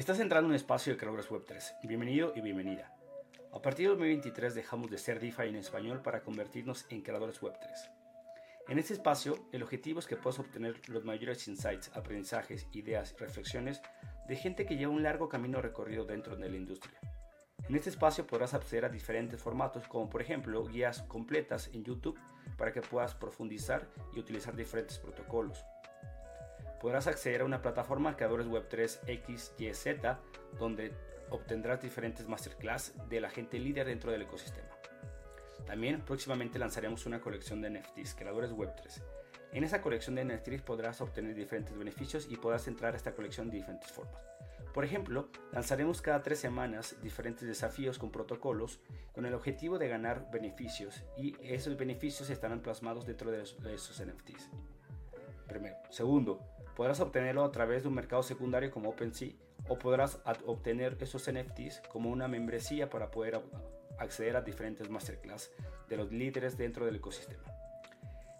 Estás entrando en un espacio de creadores web 3. Bienvenido y bienvenida. A partir de 2023 dejamos de ser DeFi en español para convertirnos en creadores web 3. En este espacio, el objetivo es que puedas obtener los mayores insights, aprendizajes, ideas y reflexiones de gente que lleva un largo camino recorrido dentro de la industria. En este espacio podrás acceder a diferentes formatos como por ejemplo guías completas en YouTube para que puedas profundizar y utilizar diferentes protocolos, podrás acceder a una plataforma Creadores Web 3 XYZ donde obtendrás diferentes masterclass de la gente líder dentro del ecosistema. También próximamente lanzaremos una colección de NFTs, Creadores Web 3. En esa colección de NFTs podrás obtener diferentes beneficios y podrás entrar a esta colección de diferentes formas. Por ejemplo, lanzaremos cada tres semanas diferentes desafíos con protocolos con el objetivo de ganar beneficios y esos beneficios estarán plasmados dentro de esos NFTs. Primero. Segundo, podrás obtenerlo a través de un mercado secundario como OpenSea o podrás obtener esos NFTs como una membresía para poder acceder a diferentes masterclass de los líderes dentro del ecosistema.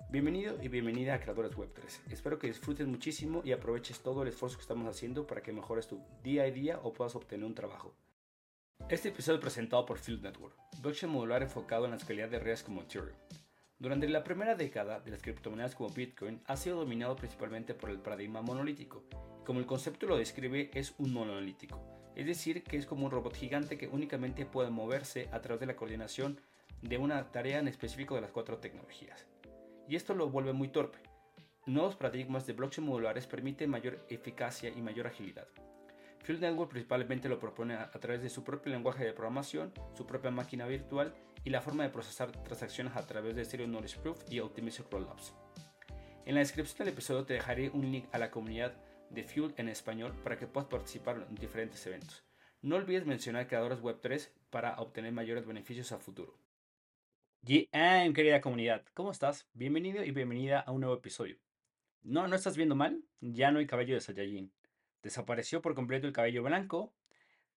Bienvenido y bienvenida a Creadores Web 3. Espero que disfrutes muchísimo y aproveches todo el esfuerzo que estamos haciendo para que mejores tu día a día o puedas obtener un trabajo. Este episodio es presentado por Field Network, blockchain modular enfocado en la escalabilidad de redes como Ethereum. Durante la primera década de las criptomonedas como Bitcoin ha sido dominado principalmente por el paradigma monolítico. Como el concepto lo describe, es un monolítico, es decir, que es como un robot gigante que únicamente puede moverse a través de la coordinación de una tarea en específico de las cuatro tecnologías. Y esto lo vuelve muy torpe. Nuevos paradigmas de blockchain modulares permiten mayor eficacia y mayor agilidad. Field Network principalmente lo propone a, través de su propio lenguaje de programación, su propia máquina virtual y la forma de procesar transacciones a través de Stereo Knowledge Proof y Optimistic Rollups. En la descripción del episodio te dejaré un link a la comunidad de Fuel en español para que puedas participar en diferentes eventos. No olvides mencionar creadores Web3 para obtener mayores beneficios a futuro. GM, querida comunidad, ¿cómo estás? Bienvenido y bienvenida a un nuevo episodio. No, no estás viendo mal, ya no hay cabello de Saiyajin. Desapareció por completo el cabello blanco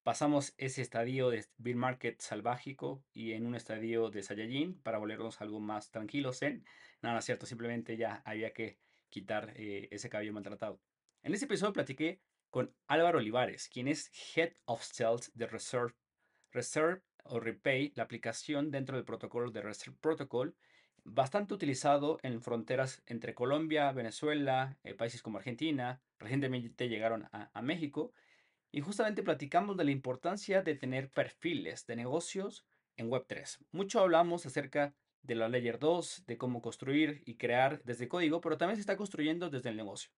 Pasamos ese estadio de Bill Market salvágico y en un estadio de Saiyajin para volvernos algo más tranquilos en. Nada, cierto, simplemente ya había que quitar eh, ese cabello maltratado. En este episodio platiqué con Álvaro Olivares, quien es Head of Sales de Reserve, Reserve o Repay, la aplicación dentro del protocolo de Reserve Protocol, bastante utilizado en fronteras entre Colombia, Venezuela, eh, países como Argentina, recientemente llegaron a, México y justamente platicamos de la importancia de tener perfiles de negocios en Web3. Mucho hablamos acerca de la Layer 2, de cómo construir y crear desde código, pero también se está construyendo desde el negocio.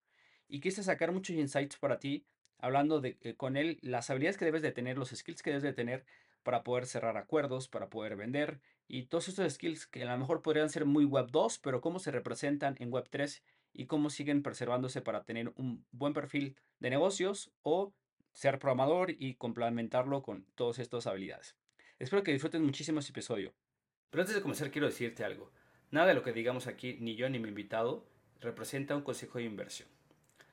Y quise sacar muchos insights para ti, hablando de, eh, con él las habilidades que debes de tener, los skills que debes de tener para poder cerrar acuerdos, para poder vender y todos estos skills que a lo mejor podrían ser muy Web 2, pero cómo se representan en Web 3 y cómo siguen preservándose para tener un buen perfil de negocios o ser programador y complementarlo con todas estas habilidades. Espero que disfruten muchísimo este episodio. Pero antes de comenzar quiero decirte algo. Nada de lo que digamos aquí, ni yo ni mi invitado, representa un consejo de inversión.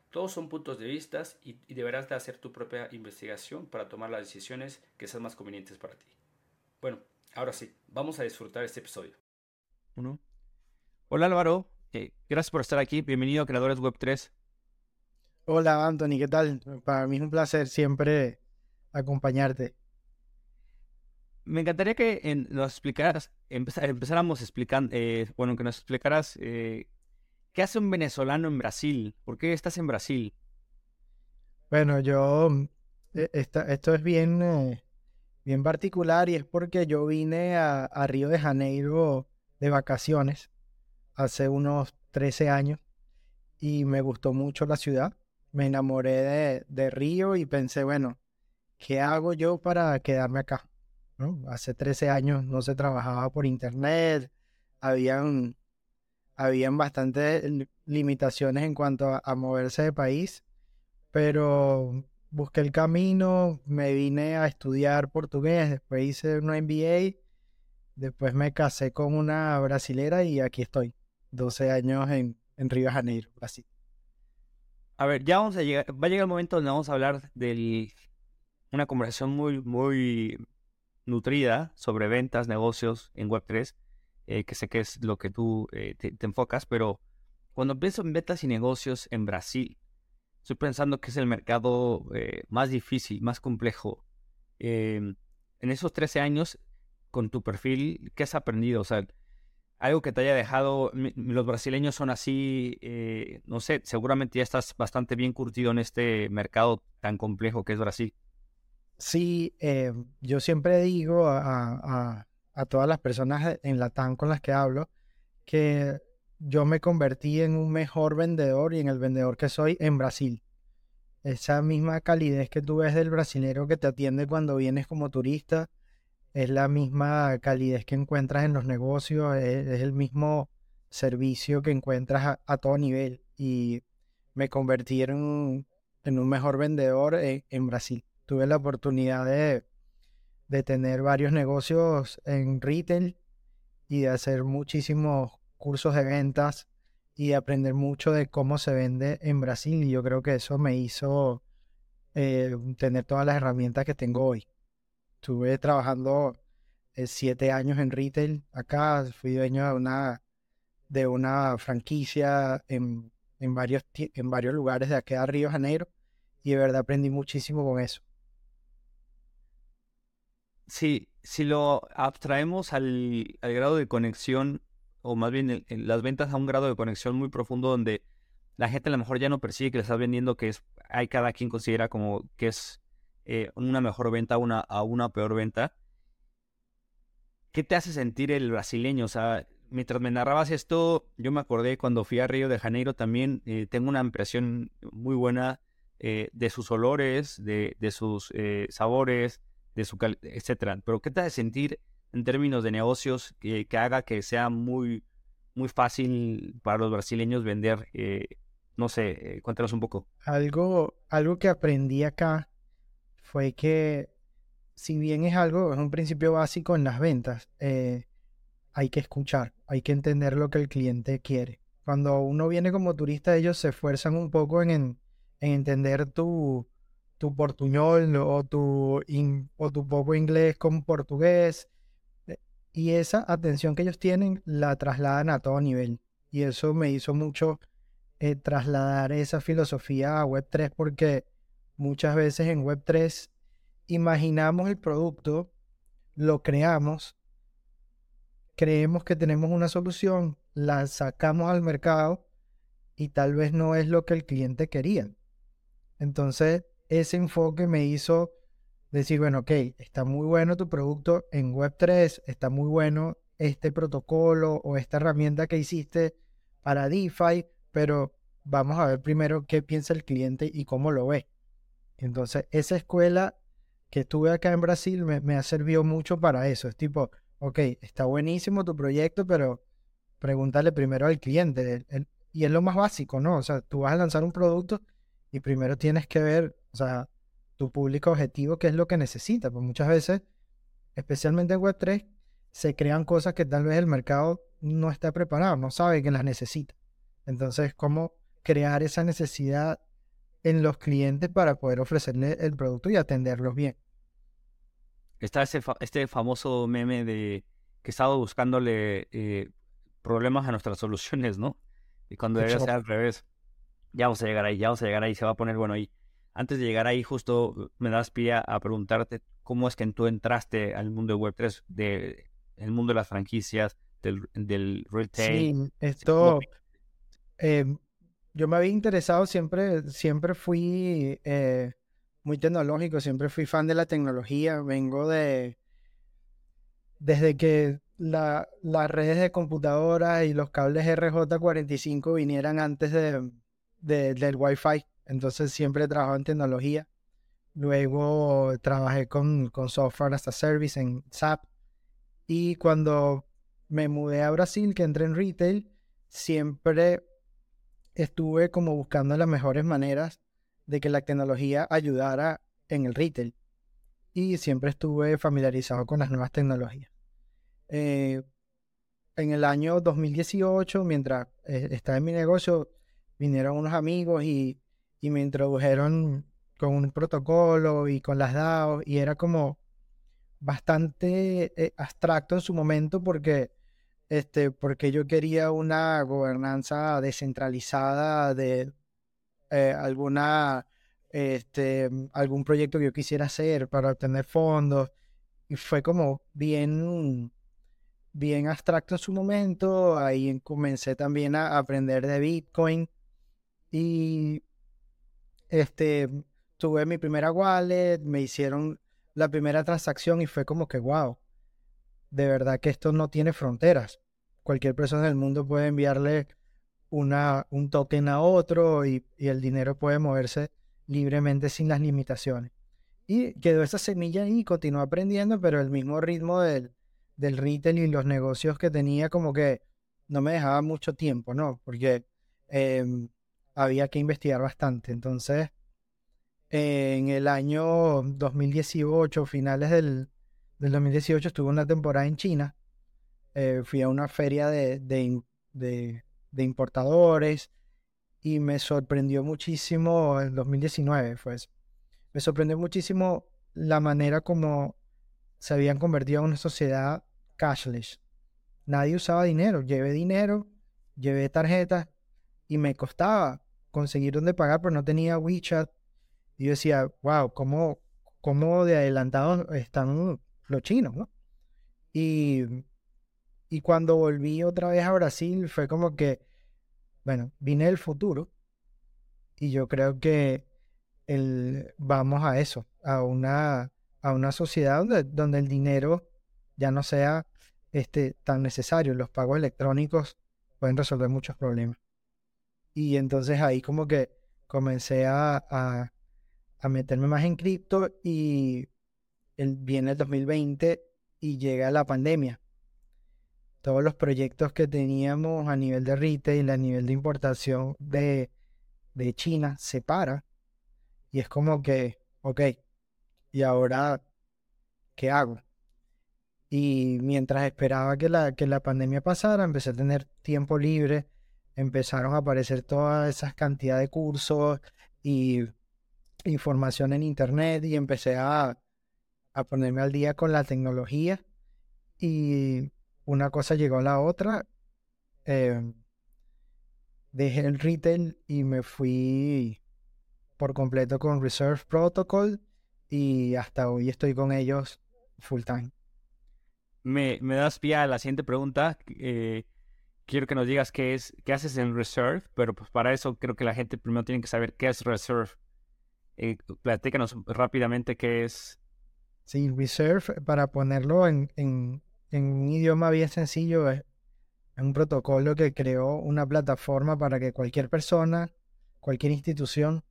Todos son puntos de vista y, deberás de hacer tu propia investigación para tomar las decisiones que sean más convenientes para ti. Bueno, ahora sí, vamos a disfrutar este episodio. Hola Álvaro, eh, gracias por estar aquí. Bienvenido a Creadores Web 3. Hola Anthony, ¿qué tal? Para mí es un placer siempre acompañarte. Me encantaría que nos explicaras, empezáramos explicando, eh, bueno, que nos explicaras eh, qué hace un venezolano en Brasil, por qué estás en Brasil. Bueno, yo, eh, esto es bien, bien particular y es porque yo vine a, a Río de Janeiro de vacaciones hace unos 13 años y me gustó mucho la ciudad me enamoré de, Río y pensé, bueno, ¿qué hago yo para quedarme acá? Hace 13 años no se trabajaba por internet, habían, habían bastantes limitaciones en cuanto a, moverse de país, pero busqué el camino, me vine a estudiar portugués, después hice una MBA, después me casé con una brasilera y aquí estoy, 12 años en, en Río de Janeiro, Brasil. A ver, ya vamos a llegar, va a llegar el momento donde vamos a hablar de una conversación muy, muy nutrida sobre ventas, negocios en Web3, eh, que sé que es lo que tú eh, te, enfocas, pero cuando pienso en ventas y negocios en Brasil, estoy pensando que es el mercado eh, más difícil, más complejo. Em, en esos 13 años, con tu perfil, ¿qué has aprendido? O sea, algo que te haya dejado, los brasileños son así, eh, no sé, seguramente ya estás bastante bien curtido en este mercado tan complejo que es Brasil. Sí, eh, yo siempre digo a, todas las personas en la TAN con las que hablo que yo me convertí en un mejor vendedor y en el vendedor que soy en Brasil. Esa misma calidez que tú ves del brasilero que te atiende cuando vienes como turista, es la misma calidez que encuentras en los negocios, es, el mismo servicio que encuentras a, todo nivel. Y me convertí en un, mejor vendedor en, Brasil. Tuve la oportunidad de, de tener varios negocios en retail y de hacer muchísimos cursos de ventas y aprender mucho de cómo se vende en Brasil. Y yo creo que eso me hizo eh, tener todas las herramientas que tengo hoy. Estuve trabajando eh, siete años en retail acá. Fui dueño de una, de una franquicia en, en, varios, en varios lugares de aquí a Río Janeiro. Y de verdad aprendí muchísimo con eso. Sí, si lo abstraemos al, al grado de conexión o más bien las ventas a un grado de conexión muy profundo donde la gente a lo mejor ya no percibe que le estás vendiendo, que es, hay cada quien considera como que es eh, una mejor venta una, a una peor venta. ¿Qué te hace sentir el brasileño? O sea, mientras me narrabas esto, yo me acordé cuando fui a Río de Janeiro también, eh, tengo una impresión muy buena eh, de sus olores, de, de sus sabores, de su etcétera. Pero ¿qué te hace sentir en términos de negocios que, haga que sea muy, muy fácil para los brasileños vender? Eh, no sé, eh, cuéntanos un poco. Algo, algo que aprendí acá fue que si bien es algo, es un principio básico en las ventas, eh, hay que escuchar, hay que entender lo que el cliente quiere. Cuando uno viene como turista, ellos se esfuerzan un poco en, en entender tu, tu portuñol o tu, o tu poco inglés con portugués y esa atención que ellos tienen la trasladan a todo nivel. Y eso me hizo mucho eh, trasladar esa filosofía a Web3 porque muchas veces en Web3 imaginamos el producto, lo creamos, creemos que tenemos una solución, la sacamos al mercado y tal vez no es lo que el cliente quería. Entonces, ese enfoque me hizo decir, bueno, ok, está muy bueno tu producto en Web3, está muy bueno este protocolo o esta herramienta que hiciste para DeFi, pero vamos a ver primero qué piensa el cliente y cómo lo ve. Entonces, esa escuela que estuve acá en Brasil me, ha servido mucho para eso. Es tipo, ok, está buenísimo tu proyecto, pero pregúntale primero al cliente. y es lo más básico, ¿no? O sea, tú vas a lanzar un producto y primero tienes que ver, o sea, tu público objetivo, qué es lo que necesita. Pues muchas veces, especialmente en Web3, se crean cosas que tal vez el mercado no está preparado, no sabe que las necesita. Entonces, ¿cómo crear esa necesidad en los clientes para poder ofrecerle el producto y atenderlos bien? Está ese este famoso meme de que estaba buscándole eh, problemas a nuestras soluciones, ¿no? Y cuando debe ser al revés, ya vamos a llegar ahí, ya vamos a llegar ahí, se va a poner bueno ahí antes de llegar ahí, justo me das pie a, preguntarte cómo es que tú entraste al mundo de Web3, de, el mundo de las franquicias, del, del retail. Sí, esto. Em, yo me había interesado siempre, siempre fui eh, muy tecnológico, siempre fui fan de la tecnología. Vengo de. Desde que la, las redes de computadoras y los cables RJ45 vinieran antes de, del Wi-Fi. Entonces siempre he trabajado en tecnología. Luego trabajé con, con software hasta service en SAP. Y cuando me mudé a Brasil, que entré en retail, siempre estuve como buscando las mejores maneras de que la tecnología ayudara en el retail. Y siempre estuve familiarizado con las nuevas tecnologías. Eh, en el año 2018, mientras eh, estaba en mi negocio, vinieron unos amigos y y me introdujeron con un protocolo y con las DAO y era como bastante eh, abstracto en su momento porque este porque yo quería una gobernanza descentralizada de eh, alguna, este, algún proyecto que yo quisiera hacer para obtener fondos. Y fue como bien, bien abstracto en su momento. Ahí comencé también a aprender de Bitcoin. Y este, tuve mi primera wallet, me hicieron la primera transacción y fue como que, wow, de verdad que esto no tiene fronteras. Cualquier persona del mundo puede enviarle una, un token a otro y, el dinero puede moverse libremente sin las limitaciones. Y quedó esa semilla y continuó aprendiendo, pero el mismo ritmo del, del retail y los negocios que tenía como que no me dejaba mucho tiempo, ¿no? Porque em, había que investigar bastante. Entonces, en el año 2018, finales del, del 2018, estuve una temporada en China. Eh, fui a una feria de, de, importadores y me sorprendió muchísimo, el 2019 fue eso. Me sorprendió muchísimo la manera como se habían convertido en una sociedad cashless. Nadie usaba dinero. Llevé dinero, llevé tarjetas y me costaba conseguir dónde pagar, pero no tenía WeChat. Y yo decía, wow, ¿cómo, cómo de adelantados están los chinos, ¿no? Y, y cuando volví otra vez a Brasil fue como que, bueno, vine del futuro y yo creo que el, vamos a eso, a una, a una sociedad donde, donde el dinero ya no sea este, tan necesario. Los pagos electrónicos pueden resolver muchos problemas. Y entonces ahí como que comencé a, a, meterme más en cripto y el, viene el 2020 y llega la pandemia. Todos los proyectos que teníamos a nivel de retail, a nivel de importación de, de China, se para. Y es como que, ok, ¿y ahora qué hago? Y mientras esperaba que la, que la pandemia pasara, empecé a tener tiempo libre, empezaron a aparecer todas esas cantidades de cursos y información en internet y empecé a, a ponerme al día con la tecnología y una cosa llegó a la otra. Em, dejé el retail y me fui por completo con Reserve Protocol y hasta hoy estoy con ellos full time. Me, me das pie a la siguiente pregunta. Eh, quiero que nos digas qué es, qué haces en Reserve, pero pues para eso creo que la gente primero tiene que saber qué es Reserve. Eh, platícanos rápidamente qué es Sí, Reserve, para ponerlo en, en, un idioma bien sencillo, es un protocolo que creó una plataforma para que cualquier persona, cualquier institución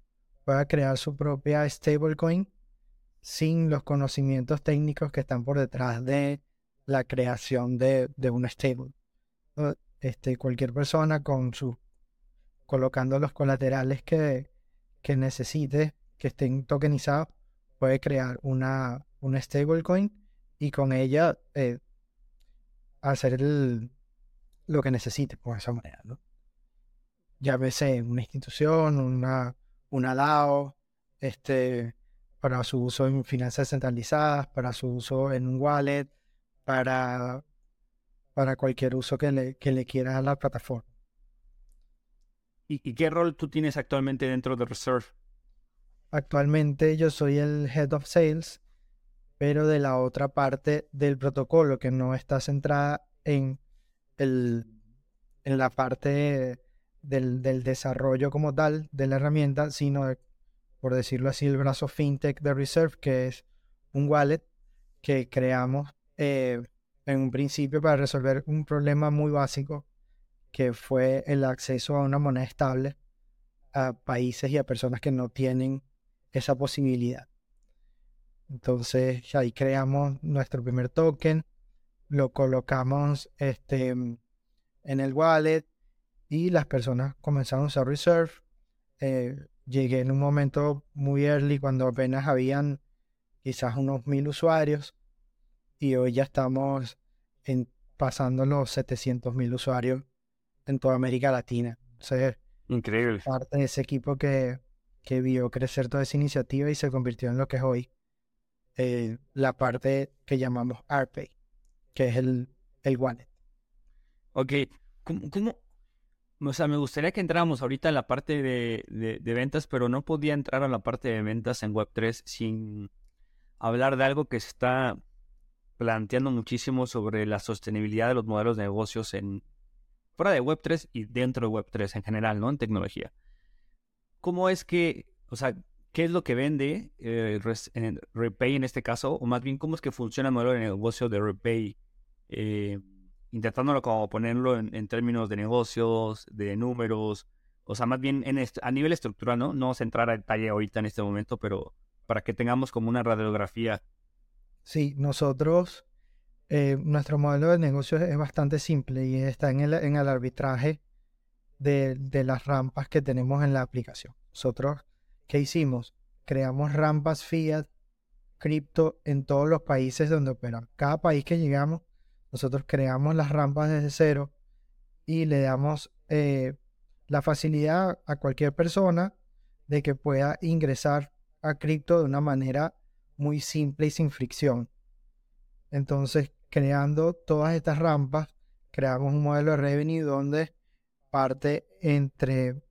pueda crear su propia stablecoin sin los conocimientos técnicos que están por detrás de la creación de, de una stable. Este, cualquier persona con su colocando los colaterales que, que necesite, que estén tokenizados, puede crear una, stablecoin y con ella eh, hacer lo que necesite, por esa manera, ¿no? Llámese una institución, una, una DAO, este, para su uso en finanzas centralizadas, para su uso en un wallet, para, para cualquier uso que le, que le quiera a la plataforma. ¿Y, qué rol tú tienes actualmente dentro de Reserve? Actualmente yo soy el Head of Sales pero de la otra parte del protocolo que no está centrada en, el, en la parte del, desarrollo como tal de la herramienta, sino, por decirlo así, el brazo fintech de Reserve, que es un wallet que creamos eh, en un principio para resolver un problema muy básico, que fue el acceso a una moneda estable a países y a personas que no tienen esa posibilidad. Entonces ahí creamos nuestro primer token, lo colocamos este, en el wallet y las personas comenzaron a usar Reserve. Eh, llegué en un momento muy early cuando apenas habían quizás unos mil usuarios y hoy ya estamos en, pasando los 700 mil usuarios en toda América Latina. Increíble. Parte de ese equipo que, que vio crecer toda esa iniciativa y se convirtió en lo que es hoy. Eh, la parte que llamamos RPay, que es el, el wallet. Ok, ¿Cómo, O sea, me gustaría que entráramos ahorita en la parte de, de, ventas, pero no podía entrar a la parte de ventas en Web3 sin hablar de algo que está planteando muchísimo sobre la sostenibilidad de los modelos de negocios en fuera de Web3 y dentro de Web3 en general, ¿no? En tecnología. ¿Cómo es que, o sea, qué es lo que vende eh, Repay en este caso? O más bien, ¿cómo es que funciona el modelo de negocio de Repay? Eh, intentándolo como ponerlo en, términos de negocios, de números, o sea, más bien en a nivel estructural, ¿no? No vamos a entrar a detalle ahorita en este momento, pero para que tengamos como una radiografía. Sí, nosotros, eh, nuestro modelo de negocios es bastante simple y está en el, en el arbitraje de, de las rampas que tenemos en la aplicación. Nosotros, ¿qué hicimos? Creamos rampas fiat, cripto en todos los países donde operamos. Cada país que llegamos nosotros creamos las rampas desde cero y le damos eh, la facilidad a cualquier persona de que pueda ingresar a cripto de una manera muy simple y sin fricción. Entonces, creando todas estas rampas, creamos un modelo de revenue donde parte entre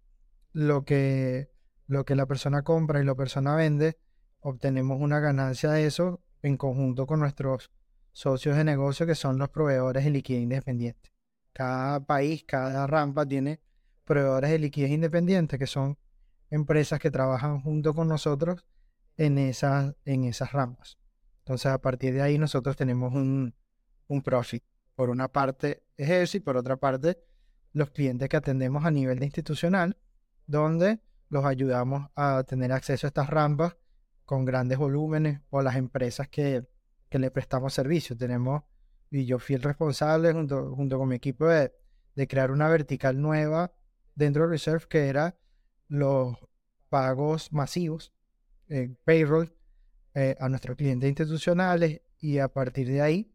lo que, lo que la persona compra y la persona vende, obtenemos una ganancia de eso en conjunto con nuestros socios de negocio que son los proveedores de liquidez independiente. Cada país, cada rampa tiene proveedores de liquidez independiente que son empresas que trabajan junto con nosotros en esas, en esas rampas. Entonces, a partir de ahí, nosotros tenemos un, un profit. Por una parte es eso y por otra parte los clientes que atendemos a nivel de institucional, donde los ayudamos a tener acceso a estas rampas con grandes volúmenes o las empresas que que le prestamos servicio. Tenemos, y yo fui el responsable junto, junto con mi equipo de, crear una vertical nueva dentro de Reserve que era los pagos masivos, eh, payroll, eh, a nuestros clientes institucionales y a partir de ahí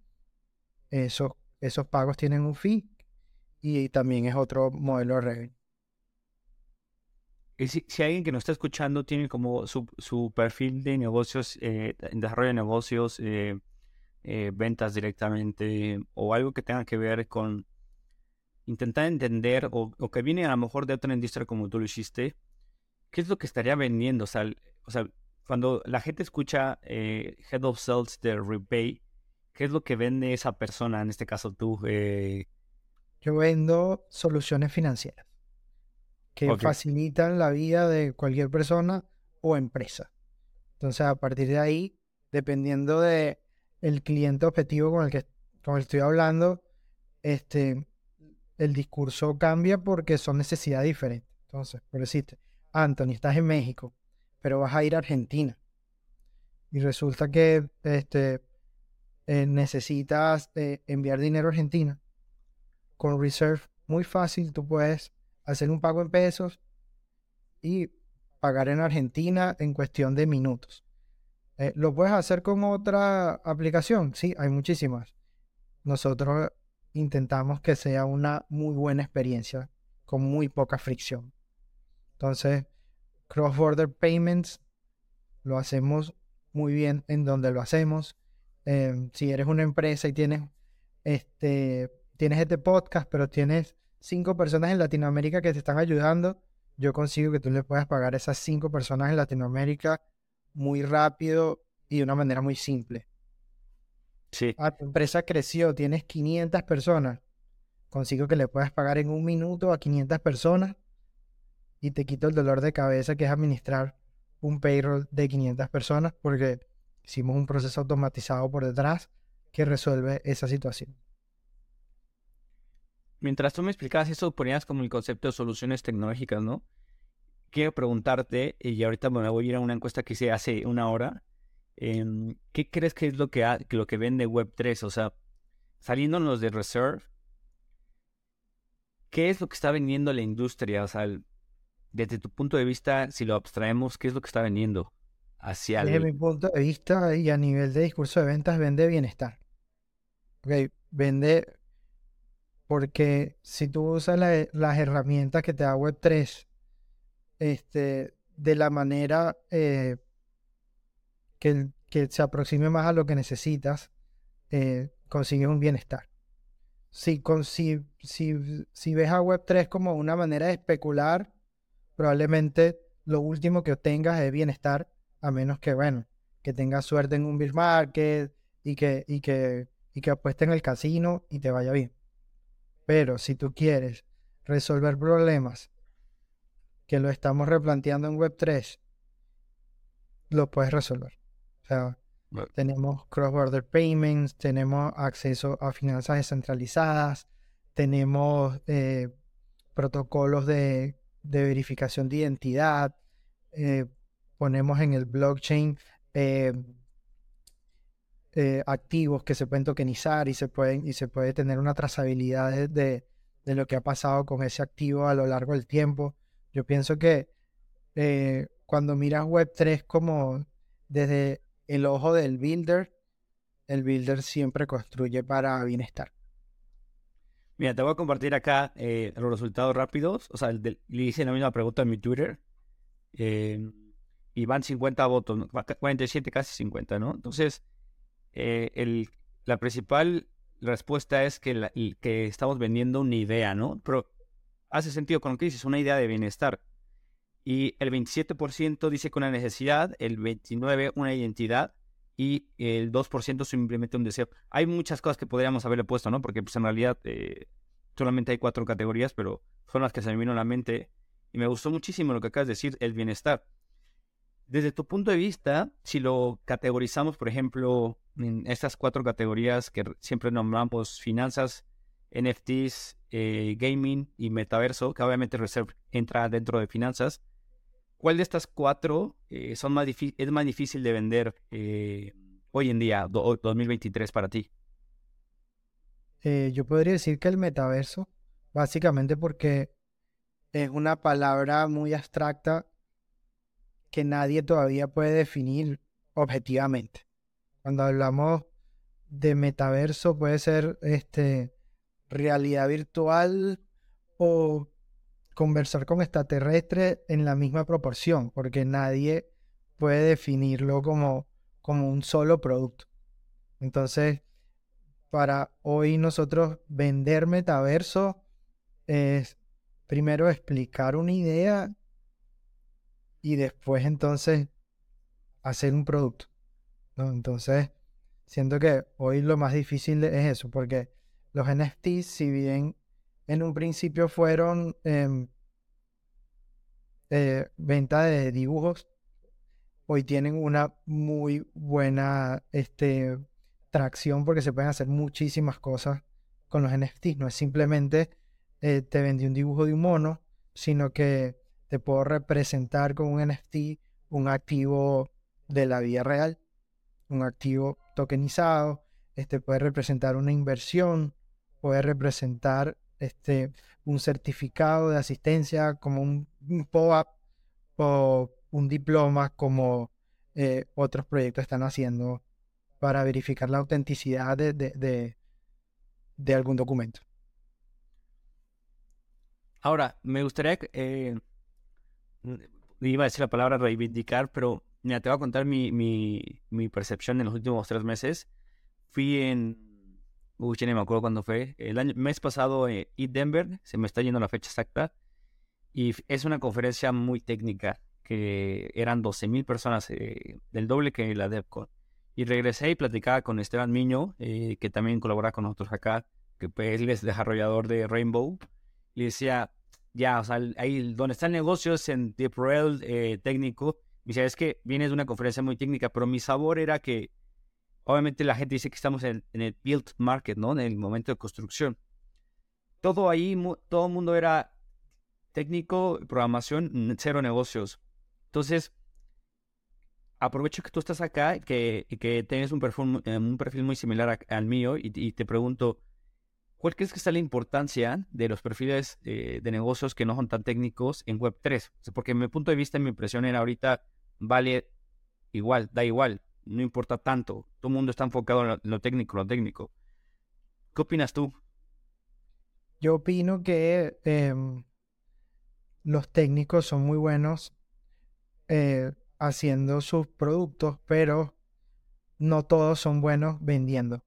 esos, esos pagos tienen un fee y también es otro modelo de revenue. Si, si, alguien que nos está escuchando tiene como su, su perfil de negocios, eh, desarrollo de negocios, eh, ventas directamente o algo que tenga que ver con intentar entender o, que viene a lo mejor de otra industria como tú lo hiciste, ¿qué es lo que estaría vendiendo? O o sea cuando la gente escucha eh, Head of Sales de Repay, ¿qué es lo que vende esa persona, en este caso tú? Yo vendo soluciones financieras que facilitan la vida de cualquier persona o empresa. Entonces, a partir de ahí, dependiendo de el cliente objetivo con el que con el estoy hablando, este, el discurso cambia porque son necesidades diferentes. Entonces, por decirte, Anthony, estás en México, pero vas a ir a Argentina. Y resulta que este, eh, necesitas eh, enviar dinero a Argentina. Con Reserve, muy fácil, tú puedes hacer un pago en pesos y pagar en Argentina en cuestión de minutos. Eh, ¿Lo puedes hacer con otra aplicación? Sí, hay muchísimas. Nosotros intentamos que sea una muy buena experiencia con muy poca fricción. Entonces, cross-border payments lo hacemos muy bien en donde lo hacemos. Em, si eres una empresa y tienes este, tienes este podcast, pero tienes cinco personas en Latinoamérica que te están ayudando, yo consigo que tú le puedas pagar a esas cinco personas en Latinoamérica muy rápido y de una manera muy simple. Sí. Ah, tu empresa creció, tienes 500 personas. Consigo que le puedas pagar en un minuto a 500 personas y te quito el dolor de cabeza que es administrar un payroll de 500 personas porque hicimos un proceso automatizado por detrás que resuelve esa situación. Mientras tú me explicabas eso, ponías como el concepto de soluciones tecnológicas, ¿no? quiero preguntarte, y ahorita me voy a ir a una encuesta que hice hace una hora, em, ¿qué crees que es lo que, lo que vende Web3? O sea, saliéndonos de Reserve, ¿qué es lo que está vendiendo la industria? O sea, desde tu punto de vista, si lo abstraemos, ¿qué es lo que está vendiendo? Hacia desde mi punto de vista y a nivel de discurso de ventas, vende bienestar. Okay, vende porque si tú usas las herramientas que te da Web3 este, de la manera eh, que, que, se aproxime más a lo que necesitas, eh, consigues un bienestar. Si, con, si, si, si ves a Web3 como una manera de especular, probablemente lo último que obtengas es bienestar, a menos que, bueno, que tengas suerte en un bear market y que, y que, y que apuestes en el casino y te vaya bien. Pero si tú quieres resolver problemas que lo estamos replanteando en Web3, lo puedes resolver. O sea, tenemos cross-border payments, tenemos acceso a finanzas descentralizadas, tenemos eh, protocolos de, verificación de identidad, eh, ponemos en el blockchain eh, activos que se pueden tokenizar y se pueden y se puede tener una trazabilidad de, de, lo que ha pasado con ese activo a lo largo del tiempo. Yo pienso que cuando miras Web3 como desde el ojo del builder, el builder siempre construye para bienestar. Mira, te voy a compartir acá eh, los resultados rápidos. O sea, le hice la misma pregunta en mi Twitter. Eh, y van 50 votos, 47, casi 50, ¿no? Entonces, eh, la principal respuesta es que, que estamos vendiendo una idea, ¿no? Pero hace sentido con lo que dices, una idea de bienestar. Y el 27% dice que una necesidad, el 29% una identidad y el 2% simplemente un deseo. Hay muchas cosas que podríamos haberle puesto, ¿no? Porque pues en realidad eh, solamente hay cuatro categorías, pero son las que se me vino a la mente. Y me gustó muchísimo lo que acabas de decir, el bienestar. Desde tu punto de vista, si lo categorizamos, por ejemplo, en estas cuatro categorías que siempre nombramos finanzas, NFTs, eh, gaming y metaverso, que obviamente Reserve entra dentro de finanzas, ¿Cuál de estas cuatro eh, son más es más difícil de vender eh, hoy en día, 2023, para ti? Eh, yo podría decir que el metaverso, básicamente porque es una palabra muy abstracta que nadie todavía puede definir objetivamente. Cuando hablamos de metaverso puede ser este realidad virtual o conversar con extraterrestres en la misma proporción, porque nadie puede definirlo como, como un solo producto. Entonces, para hoy nosotros vender metaverso es primero explicar una idea y después entonces hacer un producto. Entonces, siento que hoy lo más difícil es eso, porque los NFTs, si bien en un principio fueron em, eh, venta de dibujos. Hoy tienen una muy buena este, tracción porque se pueden hacer muchísimas cosas con los NFTs. No es simplemente eh, te vendí un dibujo de un mono, sino que te puedo representar con un NFT un activo de la vida real, un activo tokenizado, este puede representar una inversión, puede representar este, un certificado de asistencia como un, POAP o un diploma como eh, otros proyectos están haciendo para verificar la autenticidad de, de, algún documento. Ahora, me gustaría, eh, iba a decir la palabra reivindicar, pero mira, te voy a contar mi, mi, mi percepción en los últimos tres meses. Fui en Uy, ya me acuerdo cuándo fue. El año, mes pasado en eh, Denver, se me está yendo la fecha exacta. Y es una conferencia muy técnica, que eran 12.000 personas, eh, del doble que la DevCon. Y regresé y platicaba con Esteban Miño, eh, que también colabora con nosotros acá, que pues, él es desarrollador de Rainbow. Y decía, ya, o sea, ahí donde está el negocio es en DeepRel técnico. Y decía, es que vienes de una conferencia muy técnica, pero mi sabor era que Obviamente la gente dice que estamos en, el build market, ¿no? En el momento de construcción. Todo ahí, todo el mundo era técnico, programación, cero negocios. Entonces, aprovecho que tú estás acá, que, que tienes un perfil, eh, muy similar al mío y, te pregunto, ¿cuál crees que está la importancia de los perfiles eh, de negocios que no son tan técnicos en Web3? porque mi punto de vista, mi impresión era ahorita, vale igual, da igual no importa tanto. Todo el mundo está enfocado en lo, técnico, lo técnico. ¿Qué opinas tú? Yo opino que em, los técnicos son muy buenos eh, haciendo sus productos, pero no todos son buenos vendiendo.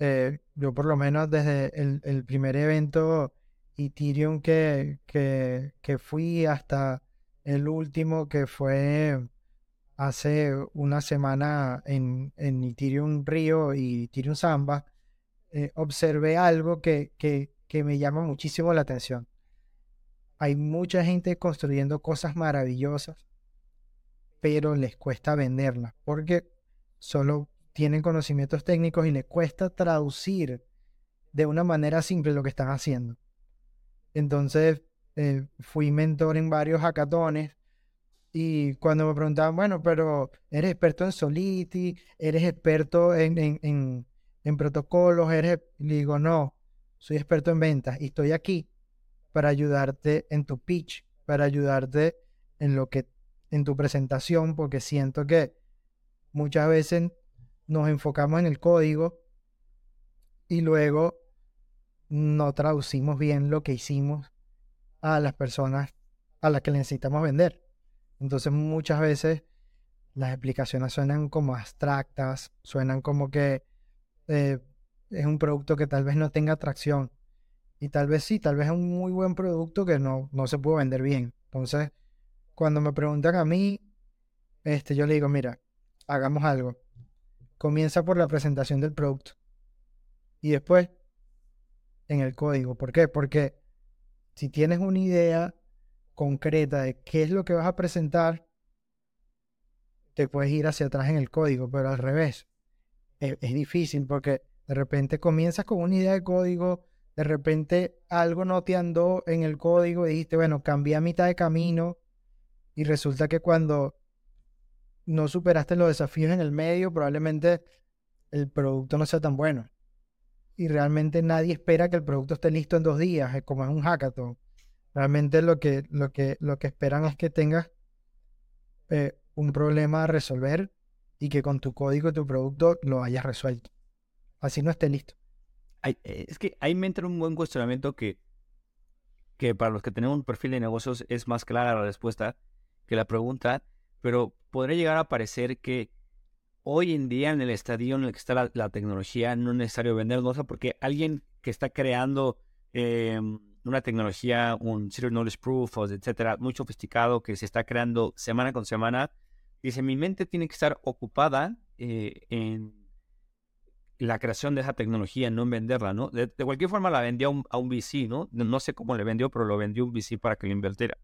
eh, yo por lo menos desde el, primer evento Ethereum que, que, que, fui hasta el último que fue hace una semana en, en Ethereum Río y Ethereum Samba, eh, observé algo que, que, que me llama muchísimo la atención. Hay mucha gente construyendo cosas maravillosas, pero les cuesta venderlas porque solo tienen conocimientos técnicos y les cuesta traducir de una manera simple lo que están haciendo. Entonces, eh, fui mentor en varios hackatones y cuando me preguntaban, bueno, pero eres experto en Solidity, eres experto en, en, en, protocolos, eres... Le digo, no, soy experto en ventas y estoy aquí para ayudarte en tu pitch, para ayudarte en lo que en tu presentación, porque siento que muchas veces nos enfocamos en el código y luego no traducimos bien lo que hicimos a las personas a las que necesitamos vender. Entonces muchas veces las explicaciones suenan como abstractas, suenan como que eh, es un producto que tal vez no tenga atracción. Y tal vez sí, tal vez es un muy buen producto que no, no se puede vender bien. Entonces, cuando me preguntan a mí, este, yo le digo, mira, hagamos algo. Comienza por la presentación del producto. Y después, en el código. ¿Por qué? Porque si tienes una idea concreta de qué es lo que vas a presentar, te puedes ir hacia atrás en el código, pero al revés. Es, es difícil porque de repente comienzas con una idea de código, de repente algo no te andó en el código y dijiste, bueno, cambié a mitad de camino y resulta que cuando no superaste los desafíos en el medio, probablemente el producto no sea tan bueno. Y realmente nadie espera que el producto esté listo en dos días, como es un hackathon. Realmente lo que, lo que, lo que esperan es que tengas eh, un problema a resolver y que con tu código y tu producto lo hayas resuelto así no esté listo. Eh, es que ahí me entra un buen cuestionamiento que, que para los que tenemos un perfil de negocios es más clara la respuesta que la pregunta, pero podría llegar a parecer que hoy en día en el estadio en el que está la, tecnología no es necesario vender, ¿no? porque alguien que está creando em, una tecnología, un Zero Knowledge Proof, etcétera, muy sofisticado que se está creando semana con semana, dice, mi mente tiene que estar ocupada eh, en la creación de esa tecnología, no en venderla, ¿no? De, cualquier forma la vendió a un, a VC, ¿no? ¿no? sé cómo le vendió, pero lo vendió un VC para que lo invirtiera.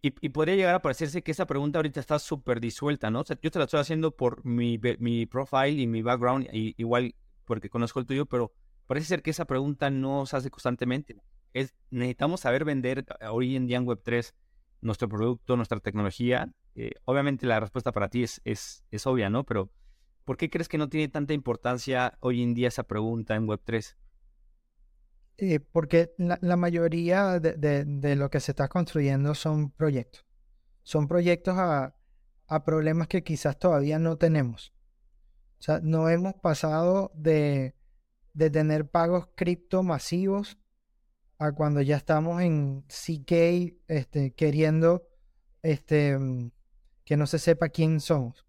Y, podría llegar a parecerse que esa pregunta ahorita está súper disuelta, ¿no? O sea, yo te la estoy haciendo por mi, mi profile y mi background, y, igual porque conozco el tuyo, pero parece ser que esa pregunta no se hace constantemente. Es, necesitamos saber vender hoy en día en Web3 nuestro producto, nuestra tecnología. Eh, obviamente la respuesta para ti es, es, es obvia, ¿no? Pero ¿Por qué crees que no tiene tanta importancia hoy en día esa pregunta en Web3? Eh, porque la, mayoría de, lo que se está construyendo son proyectos. Son proyectos a, problemas que quizás todavía no tenemos. O sea, no hemos pasado de, tener pagos cripto masivos a cuando ya estamos en CK este, queriendo este, mm, que no se sepa quién somos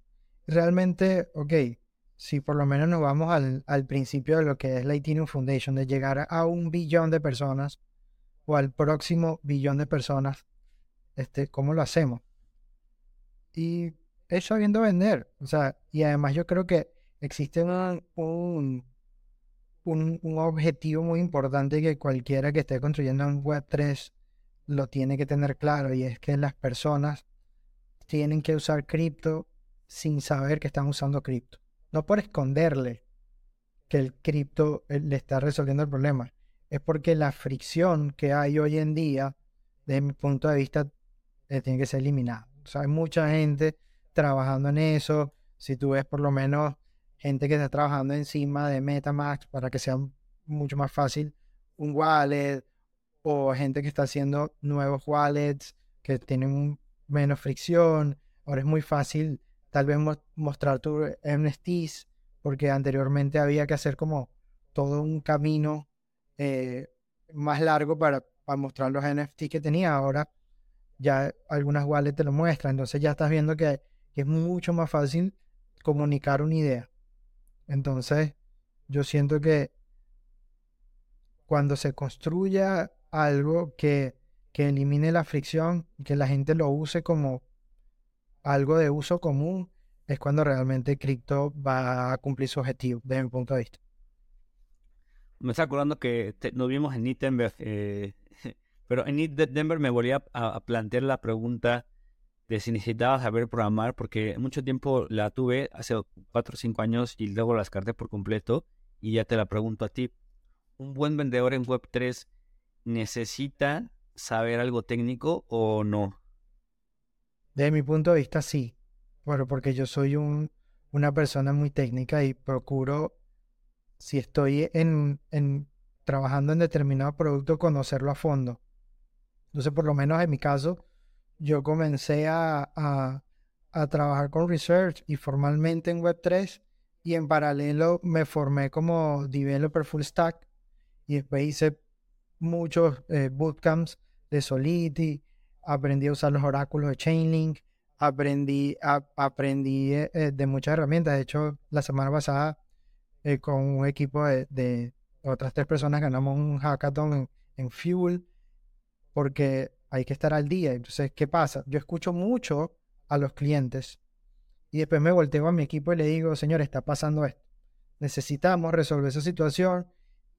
realmente, ok, si por lo menos nos vamos al, al principio de lo que es la Ethereum Foundation, de llegar a un billón de personas o al próximo billón de personas, este, ¿cómo lo hacemos? Y eso sabiendo vender, o sea, y además yo creo que existe un, un, objetivo muy importante que cualquiera que esté construyendo un Web3 lo tiene que tener claro, y es que las personas tienen que usar cripto sin saber que están usando cripto. No por esconderle que el cripto eh, le está resolviendo el problema. Es porque la fricción que hay hoy en día, desde mi punto de vista, eh, tiene que ser eliminada. O sea, hay mucha gente trabajando en eso. Si tú ves por lo menos gente que está trabajando encima de Metamask para que sea mucho más fácil un wallet o gente que está haciendo nuevos wallets que tienen menos fricción. Ahora es muy fácil tal vez mostrar tu NFTs, porque anteriormente había que hacer como todo un camino eh, más largo para, para, mostrar los NFTs que tenía. Ahora ya algunas wallets te lo muestran, entonces ya estás viendo que, es mucho más fácil comunicar una idea. Entonces, yo siento que cuando se construya algo que, que elimine la fricción, que la gente lo use como algo de uso común, es cuando realmente cripto va a cumplir su objetivo, desde mi punto de vista. Me está acordando que nos vimos en Denver, eh, pero en Denver me volví a, plantear la pregunta de si necesitaba saber programar, porque mucho tiempo la tuve, hace cuatro o cinco años, y luego la descarté por completo, y ya te la pregunto a ti. ¿Un buen vendedor en Web3 necesita saber algo técnico o no? Desde mi punto de vista, sí. Bueno, porque yo soy un, una persona muy técnica y procuro, si estoy en, en, trabajando en determinado producto, conocerlo a fondo. Entonces, por lo menos en mi caso, yo comencé a, a, trabajar con research y formalmente en Web3 y en paralelo me formé como developer full stack y después hice muchos eh, bootcamps de Solidity, aprendí a usar los oráculos de Chainlink, aprendí, aprendí eh, eh, de muchas herramientas. De hecho, la semana pasada con un equipo de, otras tres personas ganamos un hackathon en, en Fuel porque hay que estar al día. Entonces, ¿qué pasa? Yo escucho mucho a los clientes y después me volteo a mi equipo y le digo, señor, está pasando esto. Necesitamos resolver esa situación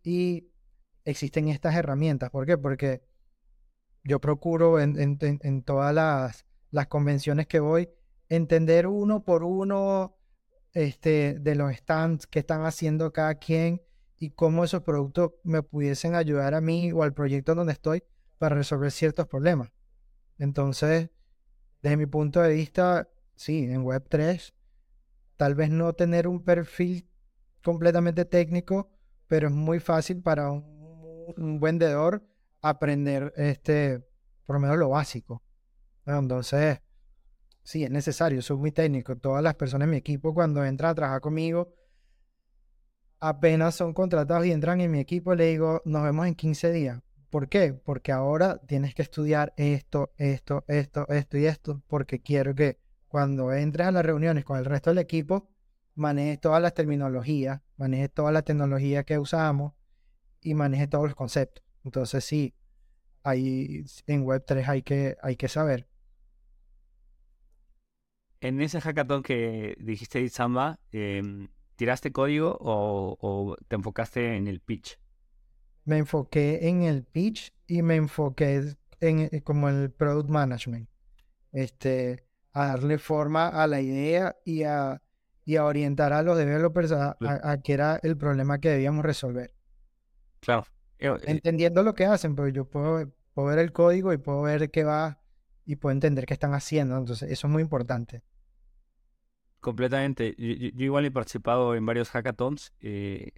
y existen estas herramientas. ¿Por qué? Porque yo procuro en, todas las, las, convenciones que voy entender uno por uno este, de los stands que están haciendo cada quien y cómo esos productos me pudiesen ayudar a mí o al proyecto donde estoy para resolver ciertos problemas. Entonces, desde mi punto de vista, sí, en Web3, tal vez no tener un perfil completamente técnico, pero es muy fácil para un, vendedor aprender este, por lo menos lo básico. Entonces, sí, es necesario, soy muy técnico. Todas las personas en mi equipo cuando entran a trabajar conmigo, apenas son contratados y entran en mi equipo, le digo, nos vemos en 15 días. ¿Por qué? Porque ahora tienes que estudiar esto, esto, esto, esto y esto, porque quiero que cuando entres a las reuniones con el resto del equipo, manejes todas las terminologías, manejes toda la tecnología que usamos y manejes todos los conceptos. Entonces sí, ahí en Web3 hay que, hay que saber. En ese hackathon que dijiste, Samba, em, ¿tiraste código o, te enfocaste en el pitch? Me enfoqué en el pitch y me enfoqué en eh, como el product management. Este, a darle forma a la idea y a, y a orientar a los developers a, a, a qué era el problema que debíamos resolver. Claro. Eh, Entendiendo lo que hacen, porque yo puedo, ver el código y puedo ver qué va y puedo entender qué están haciendo. Entonces, eso es muy importante. Completamente. Yo, igual he participado en varios hackathons, eh,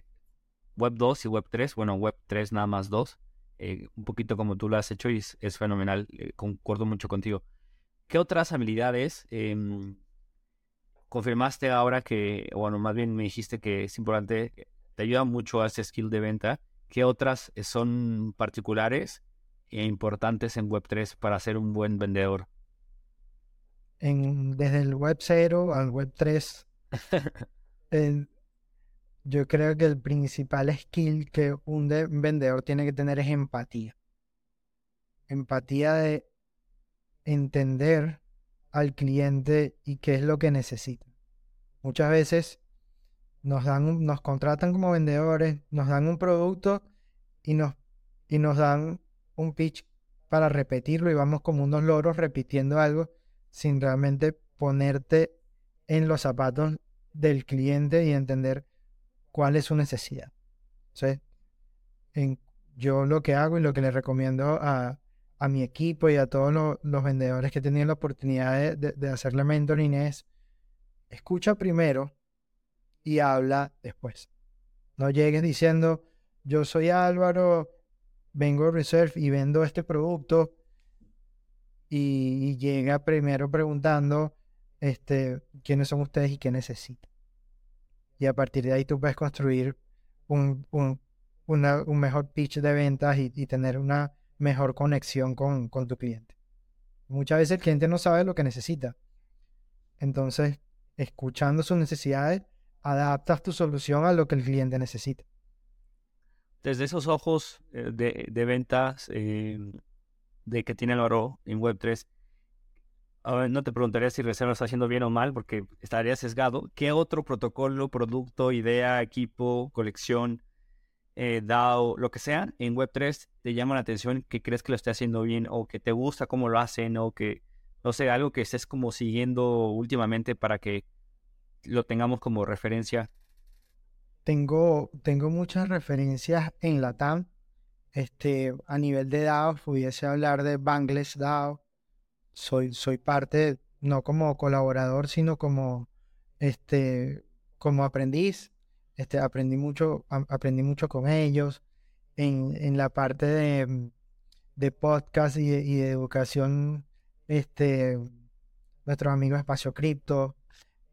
Web 2 y Web 3, bueno, Web 3 nada más 2, eh, un poquito como tú lo has hecho y es, fenomenal, concuerdo mucho contigo. ¿Qué otras habilidades em, confirmaste ahora que, bueno, más bien me dijiste que es importante, te ayuda mucho a ese skill de venta? ¿Qué otras son particulares e importantes en Web3 para ser un buen vendedor? En, desde el Web 0 al Web 3, yo creo que el principal skill que un, vendedor tiene que tener es empatía. Empatía de entender al cliente y qué es lo que necesita. Muchas veces nos dan, nos contratan como vendedores, nos dan un producto y nos, y nos dan un pitch para repetirlo y vamos como unos loros repitiendo algo sin realmente ponerte en los zapatos del cliente y entender cuál es su necesidad. en, yo lo que hago y lo que le recomiendo a, a mi equipo y a todos los vendedores que tienen la oportunidad de, de hacerle mentoring es escucha primero y habla después. No llegues diciendo, yo soy Álvaro, vengo a Reserve y vendo este producto y, llega primero preguntando este, quiénes son ustedes y qué necesitan. Y a partir de ahí tú puedes construir un, un, un mejor pitch de ventas y, tener una mejor conexión con, con tu cliente. Muchas veces el cliente no sabe lo que necesita. Entonces, escuchando sus necesidades, adaptas tu solución a lo que el cliente necesita. Desde esos ojos eh, de, ventas eh, de que tiene el oro en Web3, no te preguntaría si Reserva está haciendo bien o mal, porque estaría sesgado. ¿Qué otro protocolo, producto, idea, equipo, colección, eh, DAO, lo que sea, en Web3 te llama la atención que crees que lo esté haciendo bien o que te gusta cómo lo hacen o que, no sé, algo que estés como siguiendo últimamente para que lo tengamos como referencia? Tengo, tengo muchas referencias en la TAM. Este, a nivel de DAO, pudiese hablar de Bangladesh DAO. Soy, soy parte, no como colaborador, sino como, este, como aprendiz. Este, aprendí mucho, aprendí mucho con ellos. En, en la parte de, mm, de podcast y de, educación, este, nuestros amigos Espacio Cripto,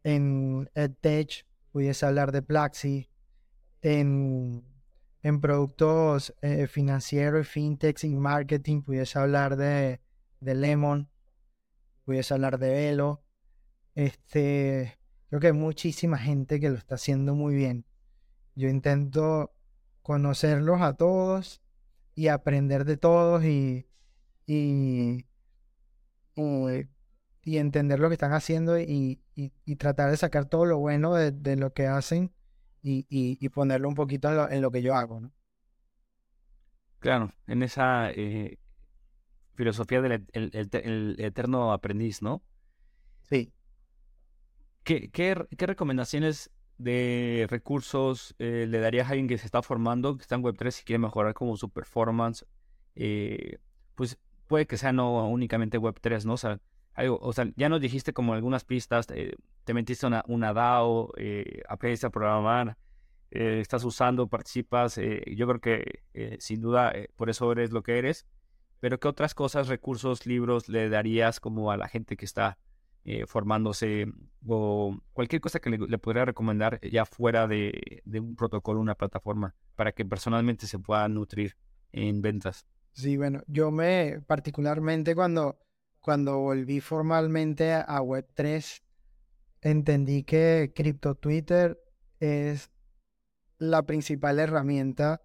en EdTech, pudiese hablar de Plaxi, en, en productos eh, financieros, fintech y marketing, pudiese hablar de, de Lemon, pudiese hablar de Velo. Este, creo que hay muchísima gente que lo está haciendo muy bien. Yo intento conocerlos a todos y aprender de todos y, y, y, entender lo que están haciendo y, y, tratar de sacar todo lo bueno de, lo que hacen y, ponerlo un poquito en lo, que yo hago. ¿no? Claro, en esa eh, filosofía del el, eterno aprendiz, ¿no? Sí. ¿Qué, qué, qué recomendaciones de recursos eh, le darías a alguien que se está formando, que está en Web3 y quiere mejorar como su performance? Eh, pues puede que sea no únicamente Web3, ¿no? O sea, algo, o sea ya nos dijiste como algunas pistas, eh, te metiste una, una DAO, aprendiste a programar, estás usando, participas, yo creo que sin duda por eso eres lo que eres, pero ¿qué otras cosas, recursos, libros le darías como a la gente que está eh, formándose o cualquier cosa que le, podría recomendar ya fuera de, un protocolo, una plataforma, para que personalmente se pueda nutrir en ventas. Sí, bueno, yo me particularmente cuando, cuando volví formalmente a Web3, entendí que Crypto Twitter es la principal herramienta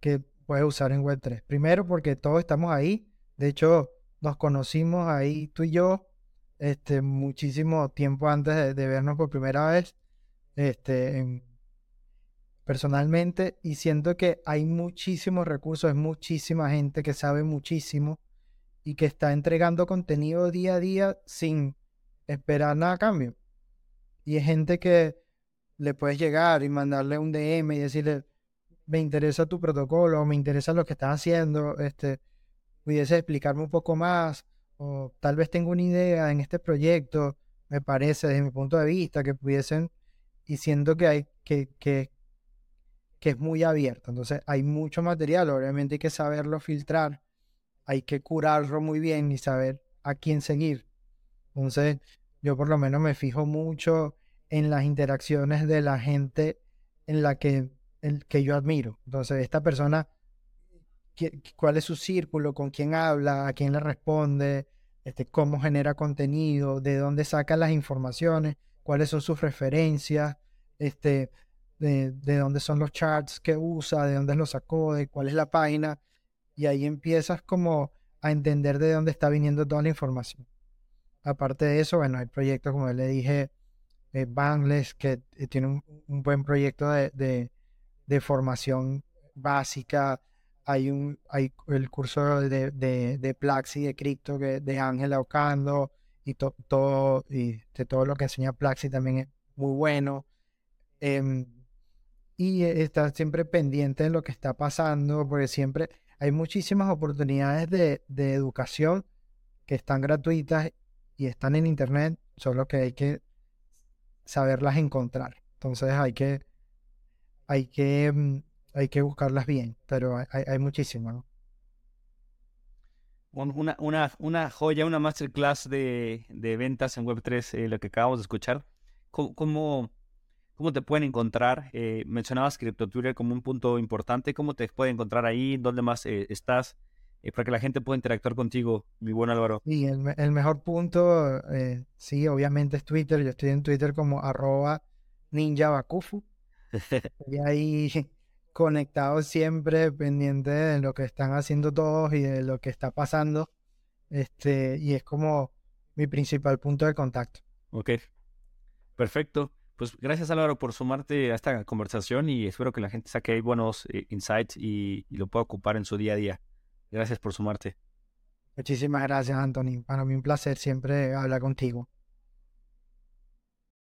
que puedes usar en Web3. Primero porque todos estamos ahí, de hecho nos conocimos ahí tú y yo este, muchísimo tiempo antes de, vernos por primera vez, este, personalmente, y siento que hay muchísimos recursos, hay muchísima gente que sabe muchísimo y que está entregando contenido día a día sin esperar nada a cambio. Y es gente que le puedes llegar y mandarle un DM y decirle, me interesa tu protocolo, me interesa lo que estás haciendo, este, pudiese explicarme un poco más, o tal vez tengo una idea en este proyecto, me parece desde mi punto de vista que pudiesen, y siento que hay que, que, que es muy abierto. Entonces hay mucho material, obviamente hay que saberlo filtrar, hay que curarlo muy bien y saber a quién seguir. Entonces yo por lo menos me fijo mucho en las interacciones de la gente en la que, el, que yo admiro. Entonces esta persona cuál es su círculo, con quién habla, a quién le responde, este, cómo genera contenido, de dónde saca las informaciones, cuáles son sus referencias, este, de, dónde son los charts que usa, de dónde los sacó, de cuál es la página, y ahí empiezas como a entender de dónde está viniendo toda la información. Aparte de eso, bueno, hay proyectos, como le dije, eh, Bangladesh, que eh, tiene un, buen proyecto de formación básica, hay un hay el curso de, de, de Plaxi de cripto de Ángela Ocando y todo y de todo lo que enseña Plaxi también es muy bueno. Em, y está siempre pendiente de lo que está pasando porque siempre hay muchísimas oportunidades de, de educación que están gratuitas y están en internet solo que hay que saberlas encontrar. Entonces hay que hay que em, hay que buscarlas bien, pero hay, hay muchísimas. ¿no? Una, una, una, joya, una masterclass de, de ventas en Web3, eh, lo que acabamos de escuchar. ¿Cómo, cómo, te pueden encontrar? Eh, mencionabas CryptoTwitter como un punto importante. ¿Cómo te pueden encontrar ahí? ¿Dónde más eh, estás? para que la gente pueda interactuar contigo, mi buen Álvaro. Sí, el, el mejor punto, sí, obviamente es Twitter. Yo estoy en Twitter como arroba Ninja Estoy ahí conectado siempre, pendiente de lo que están haciendo todos y de lo que está pasando. Este, y es como mi principal punto de contacto. Ok, perfecto. Pues gracias Álvaro por sumarte a esta conversación y espero que la gente saque ahí buenos eh, insights y, y lo pueda ocupar en su día a día. Gracias por sumarte. Muchísimas gracias, Anthony. Para mí un placer siempre hablar contigo.